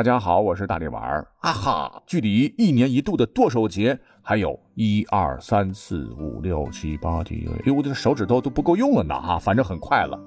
大家好，我是大力丸儿啊哈！距离一年一度的剁手节还有一二三四五六七八九，哎，我的手指头都不够用了呢哈！反正很快了。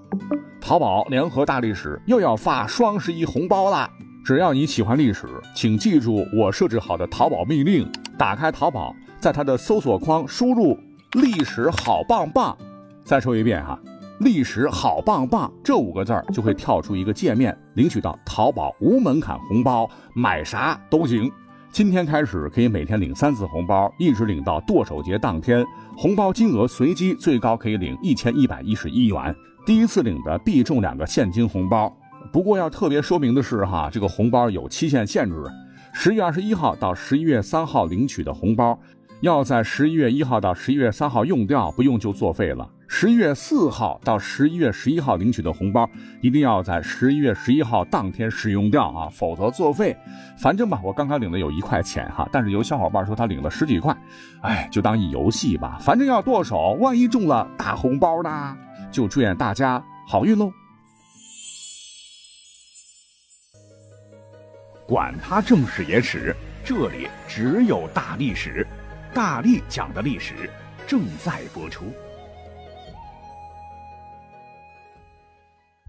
淘宝联合大历史又要发双十一红包啦！只要你喜欢历史，请记住我设置好的淘宝命令：打开淘宝，在它的搜索框输入“历史好棒棒”。再说一遍哈。历史好棒棒这五个字儿就会跳出一个界面，领取到淘宝无门槛红包，买啥都行。今天开始可以每天领三次红包，一直领到剁手节当天。红包金额随机，最高可以领一千一百一十一元。第一次领的必中两个现金红包。不过要特别说明的是哈，这个红包有期限限制，十月二十一号到十一月三号领取的红包，要在十一月一号到十一月三号用掉，不用就作废了。十一月四号到十一月十一号领取的红包，一定要在十一月十一号当天使用掉啊，否则作废。反正吧，我刚刚领的有一块钱哈，但是有小伙伴说他领了十几块，哎，就当一游戏吧。反正要剁手，万一中了大红包呢？就祝愿大家好运喽！管他正史野史，这里只有大历史，大力讲的历史正在播出。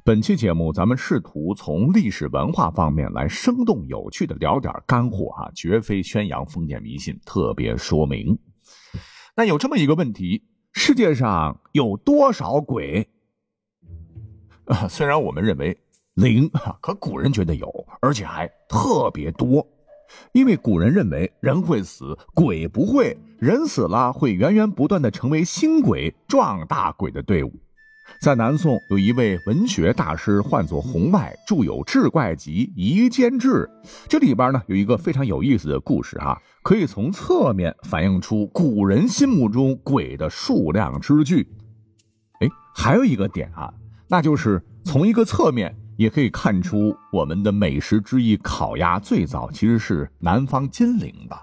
本期节目，咱们试图从历史文化方面来生动有趣的聊点干货哈，绝非宣扬封建迷信。特别说明，那有这么一个问题：世界上有多少鬼？啊，虽然我们认为零，可古人觉得有，而且还特别多。因为古人认为人会死，鬼不会；人死了会源源不断的成为新鬼，壮大鬼的队伍。在南宋，有一位文学大师，唤作洪迈，著有《志怪集》《夷坚志》。这里边呢，有一个非常有意思的故事啊，可以从侧面反映出古人心目中鬼的数量之巨。哎，还有一个点啊，那就是从一个侧面也可以看出，我们的美食之一烤鸭最早其实是南方金陵的。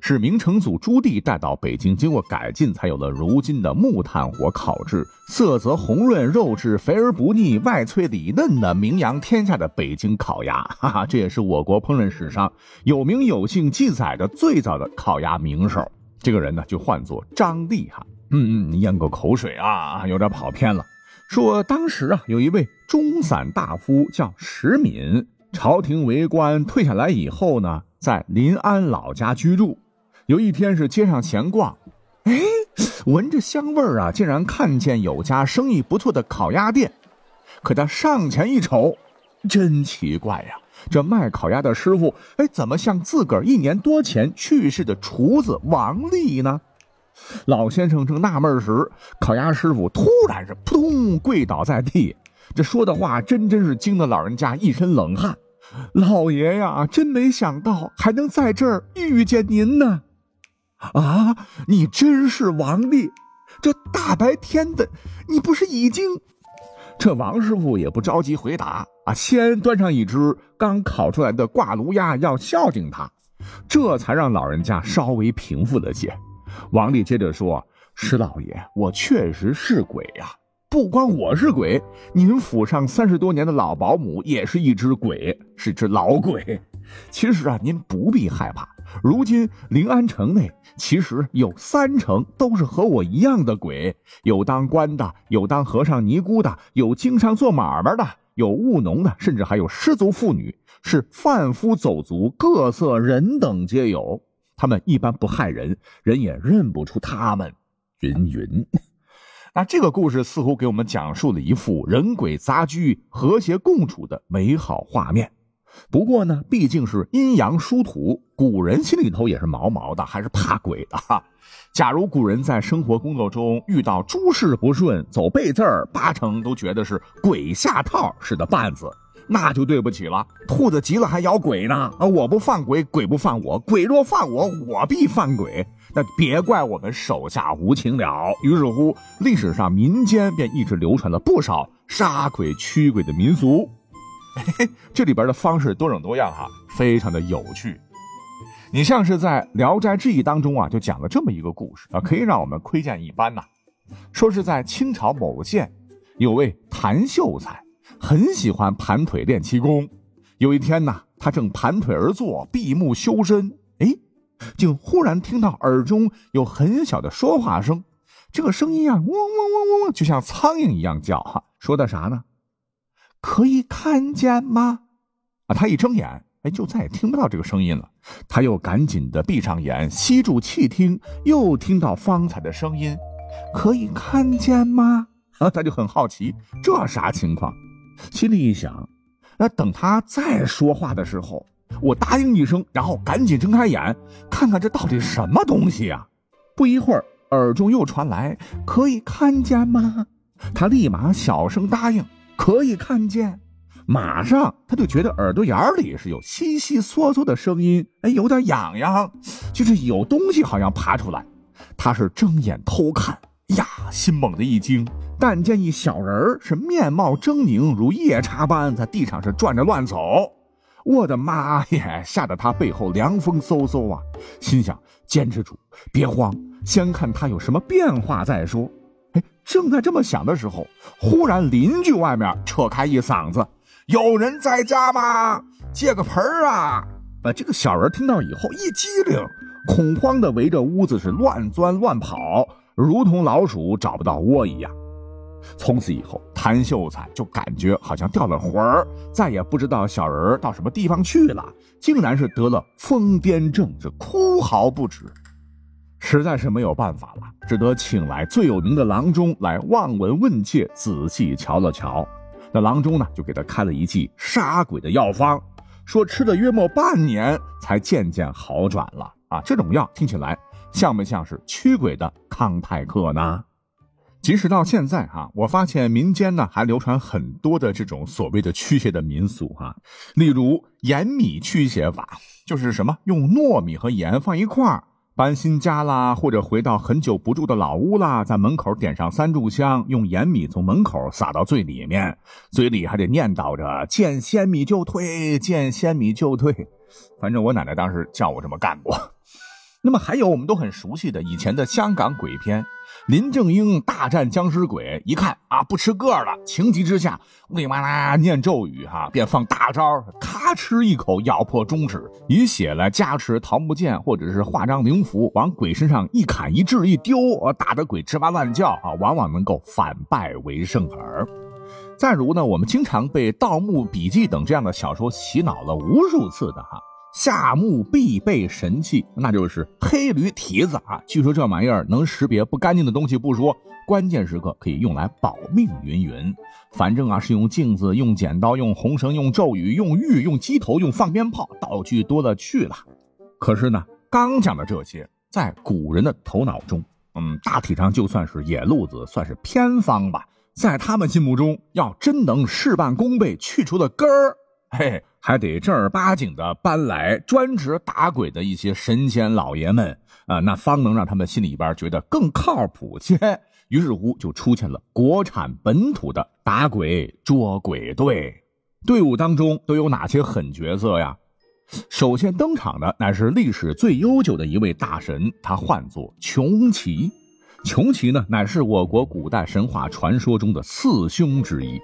是明成祖朱棣带到北京，经过改进，才有了如今的木炭火烤制，色泽红润，肉质肥而不腻，外脆里嫩的名扬天下的北京烤鸭。哈哈，这也是我国烹饪史上有名有姓记载的最早的烤鸭名手。这个人呢，就唤作张立哈。嗯嗯，咽个口水啊，有点跑偏了。说当时啊，有一位中散大夫叫石敏，朝廷为官退下来以后呢，在临安老家居住。有一天是街上闲逛，哎，闻着香味儿啊，竟然看见有家生意不错的烤鸭店。可他上前一瞅，真奇怪呀，这卖烤鸭的师傅，哎，怎么像自个儿一年多前去世的厨子王丽呢？老先生正纳闷时，烤鸭师傅突然是扑通跪倒在地，这说的话真真是惊得老人家一身冷汗。老爷呀，真没想到还能在这儿遇见您呢。啊！你真是王丽，这大白天的，你不是已经……这王师傅也不着急回答啊，先端上一只刚烤出来的挂炉鸭，要孝敬他，这才让老人家稍微平复了些。王丽接着说：“石老爷，我确实是鬼呀，不光我是鬼，您府上三十多年的老保姆也是一只鬼，是只老鬼。其实啊，您不必害怕。”如今临安城内，其实有三成都是和我一样的鬼，有当官的，有当和尚尼姑的，有经商做买卖的，有务农的，甚至还有失足妇女，是贩夫走卒，各色人等皆有。他们一般不害人，人也认不出他们。云云，那这个故事似乎给我们讲述了一幅人鬼杂居、和谐共处的美好画面。不过呢，毕竟是阴阳殊途，古人心里头也是毛毛的，还是怕鬼的哈。假如古人在生活工作中遇到诸事不顺，走背字儿，八成都觉得是鬼下套使的绊子，那就对不起了。兔子急了还咬鬼呢啊！我不犯鬼，鬼不犯我，鬼若犯我，我必犯鬼。那别怪我们手下无情了。于是乎，历史上民间便一直流传了不少杀鬼驱鬼的民俗。这里边的方式多种多样哈，非常的有趣。你像是在《聊斋志异》当中啊，就讲了这么一个故事啊，可以让我们窥见一斑呐。说是在清朝某县，有位谭秀才，很喜欢盘腿练气功。有一天呢，他正盘腿而坐，闭目修身，哎，竟忽然听到耳中有很小的说话声。这个声音啊，嗡嗡嗡嗡，就像苍蝇一样叫。哈，说的啥呢？可以看见吗？啊，他一睁眼，哎，就再也听不到这个声音了。他又赶紧的闭上眼，吸住气听，又听到方才的声音，可以看见吗？啊，他就很好奇，这啥情况？心里一想。那等他再说话的时候，我答应一声，然后赶紧睁开眼，看看这到底什么东西呀？不一会儿，耳中又传来“可以看见吗？”他立马小声答应：“可以看见。”马上他就觉得耳朵眼里是有悉悉嗦嗦的声音，哎，有点痒痒，就是有东西好像爬出来。他是睁眼偷看，呀，心猛地一惊。但见一小人儿是面貌狰狞如夜叉般在地上是转着乱走，我的妈耶！吓得他背后凉风嗖嗖啊，心想坚持住，别慌，先看他有什么变化再说。哎，正在这么想的时候，忽然邻居外面扯开一嗓子：“有人在家吗？借个盆啊！”啊，这个小人听到以后一激灵，恐慌的围着屋子是乱钻乱跑，如同老鼠找不到窝一样。从此以后，谭秀才就感觉好像掉了魂儿，再也不知道小人到什么地方去了，竟然是得了疯癫症，是哭嚎不止，实在是没有办法了，只得请来最有名的郎中来望闻问切，仔细瞧了瞧。那郎中呢，就给他开了一剂杀鬼的药方，说吃了约莫半年，才渐渐好转了。啊，这种药听起来像不像是驱鬼的康泰克呢？即使到现在哈，我发现民间呢还流传很多的这种所谓的驱邪的民俗哈，例如盐米驱邪法，就是什么用糯米和盐放一块儿，搬新家啦，或者回到很久不住的老屋啦，在门口点上三炷香，用盐米从门口撒到最里面，嘴里还得念叨着见仙米就退，见仙米就退。反正我奶奶当时叫我这么干过。那么还有我们都很熟悉的以前的香港鬼片。林正英大战僵尸鬼，一看啊不吃个了，情急之下，哇啦啦念咒语哈，便放大招，咔哧一口咬破中指，以血来加持桃木剑，或者是画张灵符往鬼身上一砍一掷一丢，打得鬼吱哇乱叫啊，往往能够反败为胜耳。再如呢，我们经常被《盗墓笔记》等这样的小说洗脑了无数次的哈。夏目必备神器，那就是黑驴蹄子啊！据说这玩意儿能识别不干净的东西不说，关键时刻可以用来保命。云云，反正啊是用镜子、用剪刀、用红绳、用咒语、用玉、用鸡头、用放鞭炮，道具多了去了。可是呢，刚讲的这些，在古人的头脑中，嗯，大体上就算是野路子，算是偏方吧。在他们心目中，要真能事半功倍，去除了根儿。嘿，还得正儿八经的搬来专职打鬼的一些神仙老爷们啊，那方能让他们心里边觉得更靠谱些。于是乎，就出现了国产本土的打鬼捉鬼队。队伍当中都有哪些狠角色呀？首先登场的乃是历史最悠久的一位大神，他唤作穷奇。穷奇呢，乃是我国古代神话传说中的四凶之一，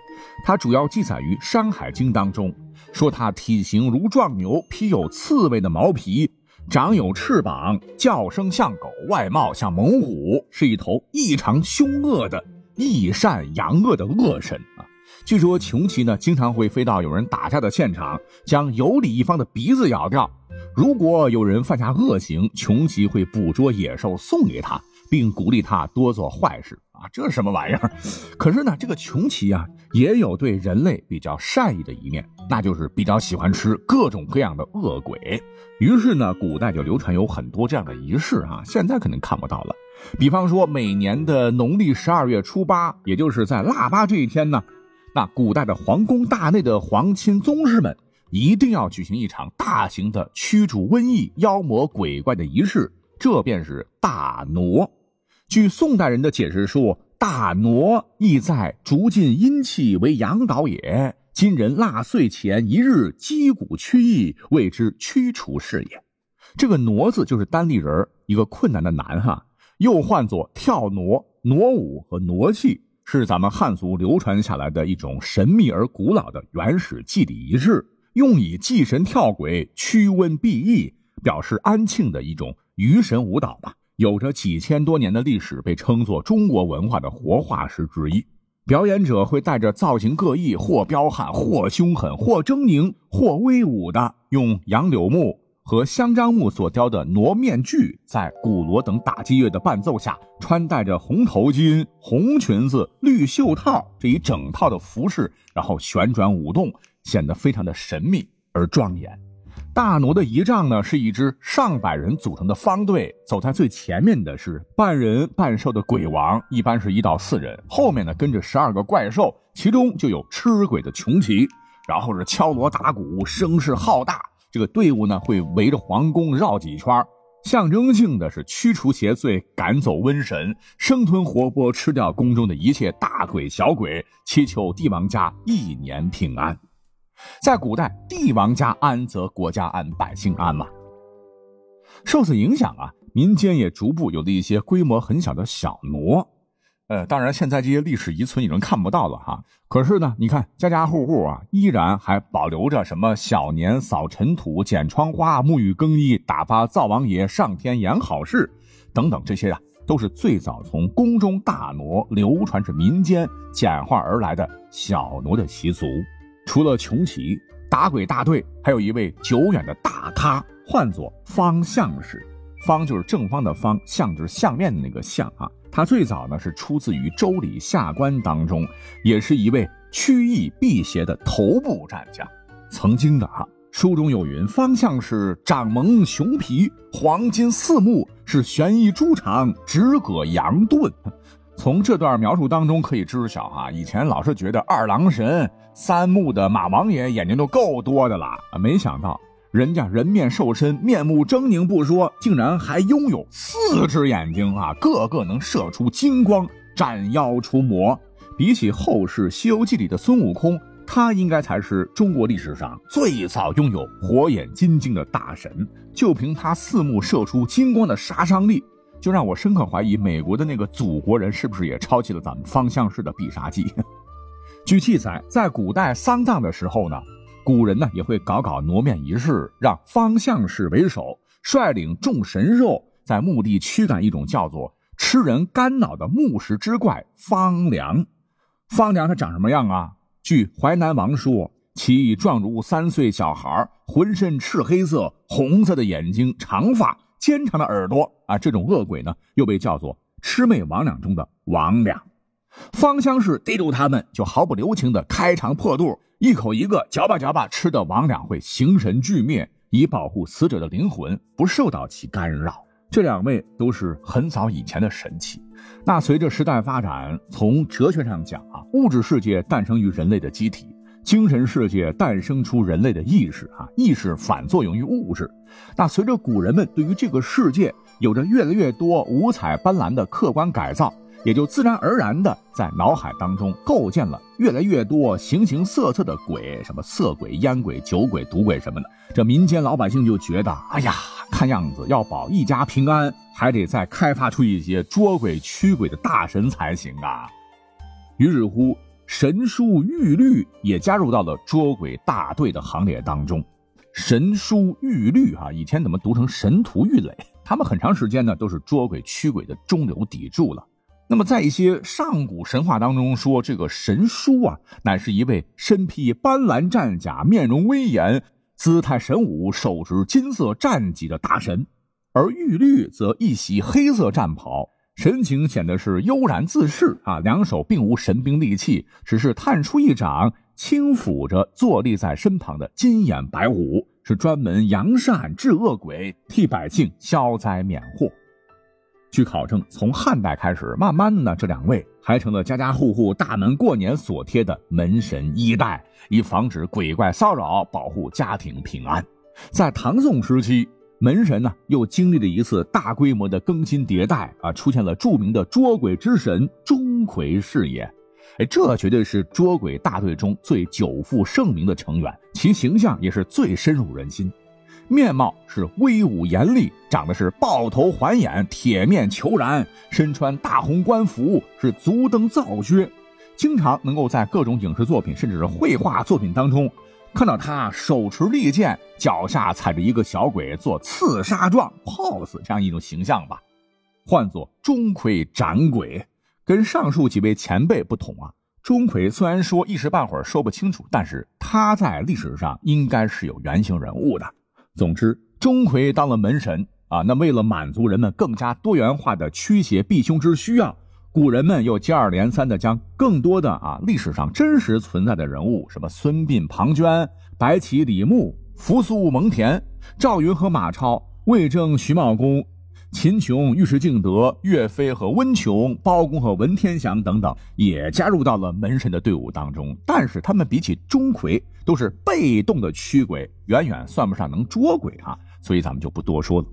它主要记载于《山海经》当中。说他体型如壮牛，披有刺猬的毛皮，长有翅膀，叫声像狗，外貌像猛虎，是一头异常凶恶的异善阳恶的恶神啊！据说穷奇呢，经常会飞到有人打架的现场，将有理一方的鼻子咬掉。如果有人犯下恶行，穷奇会捕捉野兽送给他。并鼓励他多做坏事这是什么玩意儿？可是呢，这个穷奇啊，也有对人类比较善意的一面，那就是比较喜欢吃各种各样的恶鬼。于是呢，古代就流传有很多这样的仪式啊，现在肯定看不到了。比方说，每年的农历十二月初八，也就是在腊八这一天呢，那古代的皇宫大内的皇亲宗室们一定要举行一场大型的驱逐瘟疫、妖魔鬼怪的仪式。这便是大挪。据宋代人的解释说，大挪意在逐尽阴气为阳导也。今人腊岁前一日击鼓驱疫，谓之驱除是也。这个挪字就是单立人，一个困难的难哈，又唤作跳挪、挪舞和挪气，是咱们汉族流传下来的一种神秘而古老的原始祭礼仪式。用以祭神跳鬼、驱瘟避疫，表示安庆的一种鱼神舞蹈吧。有着几千多年的历史，被称作中国文化的活化石之一。表演者会带着造型各异、或彪悍、或凶狠、或狰狞、或威武的，用杨柳木和香樟木所雕的傩面具，在鼓锣等打击乐的伴奏下，穿戴着红头巾、红裙子、绿袖套这一整套的服饰，然后旋转舞动，显得非常的神秘而庄严。大傩的仪仗呢，是一支上百人组成的方队，走在最前面的是半人半兽的鬼王，一般是一到四人，后面呢跟着十二个怪兽，其中就有吃鬼的穷奇，然后是敲锣打鼓，声势浩大。这个队伍呢会围着皇宫绕几圈，象征性的是驱除邪祟，赶走瘟神，生吞活剥吃掉宫中的一切大鬼小鬼，祈求帝王家一年平安。在古代，帝王家安则国家安，百姓安嘛。受此影响啊，民间也逐步有了一些规模很小的小傩。呃，当然现在这些历史遗存已经看不到了哈。可是呢，你看家家户户啊，依然还保留着什么小年扫尘土、剪窗花、沐浴更衣、打发灶王爷上天言好事等等这些啊，都是最早从宫中大傩流传至民间简化而来的小傩的习俗。除了穷奇打鬼大队，还有一位久远的大咖，唤作方相氏。方就是正方的方，相就是相面的那个相啊。他最早呢是出自于《周礼·下官》当中，也是一位曲意辟邪的头部战将。曾经的哈书中有云：方相氏掌蒙熊皮，黄金四目，是玄翼猪肠，直葛羊盾。从这段描述当中可以知晓，啊，以前老是觉得二郎神、三目的马王爷眼睛都够多的了啊，没想到人家人面兽身、面目狰狞不说，竟然还拥有四只眼睛啊，个个能射出金光，斩妖除魔。比起后世《西游记》里的孙悟空，他应该才是中国历史上最早拥有火眼金睛的大神。就凭他四目射出金光的杀伤力。就让我深刻怀疑，美国的那个祖国人是不是也抄袭了咱们方向式的必杀技？据记载，在古代丧葬的时候呢，古人呢也会搞搞挪面仪式，让方向氏为首，率领众神兽在墓地驱赶一种叫做吃人肝脑的木石之怪方良。方良他长什么样啊？据《淮南王》说，其状如三岁小孩，浑身赤黑色，红色的眼睛，长发。尖长的耳朵啊，这种恶鬼呢，又被叫做魑魅魍魉中的魍魉。方香氏逮住他们，就毫不留情的开肠破肚，一口一个嚼吧嚼吧，吃的魍魉会形神俱灭，以保护死者的灵魂不受到其干扰。这两位都是很早以前的神器。那随着时代发展，从哲学上讲啊，物质世界诞生于人类的机体。精神世界诞生出人类的意识，啊，意识反作用于物质。那随着古人们对于这个世界有着越来越多五彩斑斓的客观改造，也就自然而然的在脑海当中构建了越来越多形形色色的鬼，什么色鬼、烟鬼、酒鬼、赌鬼什么的。这民间老百姓就觉得，哎呀，看样子要保一家平安，还得再开发出一些捉鬼驱鬼的大神才行啊。于是乎。神书玉律也加入到了捉鬼大队的行列当中。神书玉律啊，以前怎么读成神荼玉垒？他们很长时间呢都是捉鬼驱鬼的中流砥柱了。那么在一些上古神话当中说，这个神书啊，乃是一位身披斑斓战甲、面容威严、姿态神武、手执金色战戟的大神，而玉律则一袭黑色战袍。神情显得是悠然自适啊，两手并无神兵利器，只是探出一掌，轻抚着坐立在身旁的金眼白虎，是专门扬善治恶鬼，替百姓消灾免祸。据考证，从汉代开始，慢慢的这两位还成了家家户户大门过年所贴的门神衣带，以防止鬼怪骚扰，保护家庭平安。在唐宋时期。门神呢，又经历了一次大规模的更新迭代啊，出现了著名的捉鬼之神钟馗是也。哎，这绝对是捉鬼大队中最久负盛名的成员，其形象也是最深入人心。面貌是威武严厉，长得是豹头环眼、铁面虬髯，身穿大红官服，是足蹬皂靴，经常能够在各种影视作品甚至是绘画作品当中。看到他手持利剑，脚下踩着一个小鬼，做刺杀状 pose 这样一种形象吧，唤作钟馗斩鬼。跟上述几位前辈不同啊，钟馗虽然说一时半会儿说不清楚，但是他在历史上应该是有原型人物的。总之，钟馗当了门神啊，那为了满足人们更加多元化的驱邪避凶之需要。古人们又接二连三地将更多的啊历史上真实存在的人物，什么孙膑、庞涓、白起、李牧、扶苏、蒙恬、赵云和马超、魏征、徐茂公、秦琼、尉迟敬德、岳飞和温琼、包公和文天祥等等，也加入到了门神的队伍当中。但是他们比起钟馗，都是被动的驱鬼，远远算不上能捉鬼啊，所以咱们就不多说了。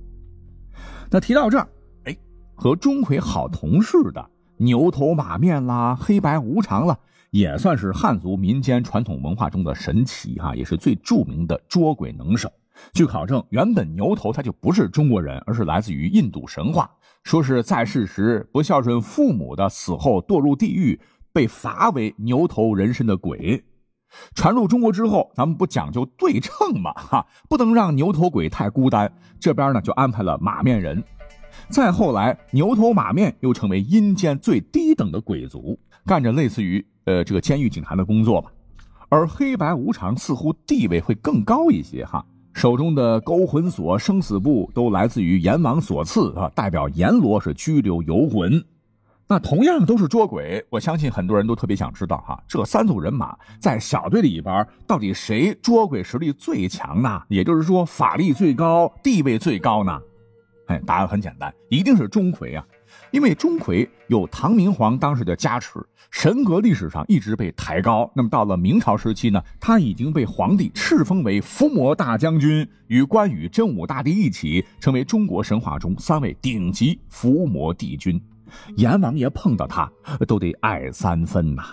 那提到这儿，哎，和钟馗好同事的。牛头马面啦，黑白无常了，也算是汉族民间传统文化中的神奇哈，也是最著名的捉鬼能手。据考证，原本牛头他就不是中国人，而是来自于印度神话，说是在世时不孝顺父母的，死后堕入地狱，被罚为牛头人身的鬼。传入中国之后，咱们不讲究对称嘛哈，不能让牛头鬼太孤单，这边呢就安排了马面人。再后来，牛头马面又成为阴间最低等的鬼族，干着类似于呃这个监狱警察的工作吧。而黑白无常似乎地位会更高一些哈，手中的勾魂锁、生死簿都来自于阎王所赐啊，代表阎罗是拘留游魂。那同样都是捉鬼，我相信很多人都特别想知道哈，这三组人马在小队里边到底谁捉鬼实力最强呢？也就是说法力最高、地位最高呢？答案很简单，一定是钟馗啊！因为钟馗有唐明皇当时的加持，神格历史上一直被抬高。那么到了明朝时期呢，他已经被皇帝敕封为伏魔大将军，与关羽、真武大帝一起成为中国神话中三位顶级伏魔帝君。阎王爷碰到他都得爱三分呐。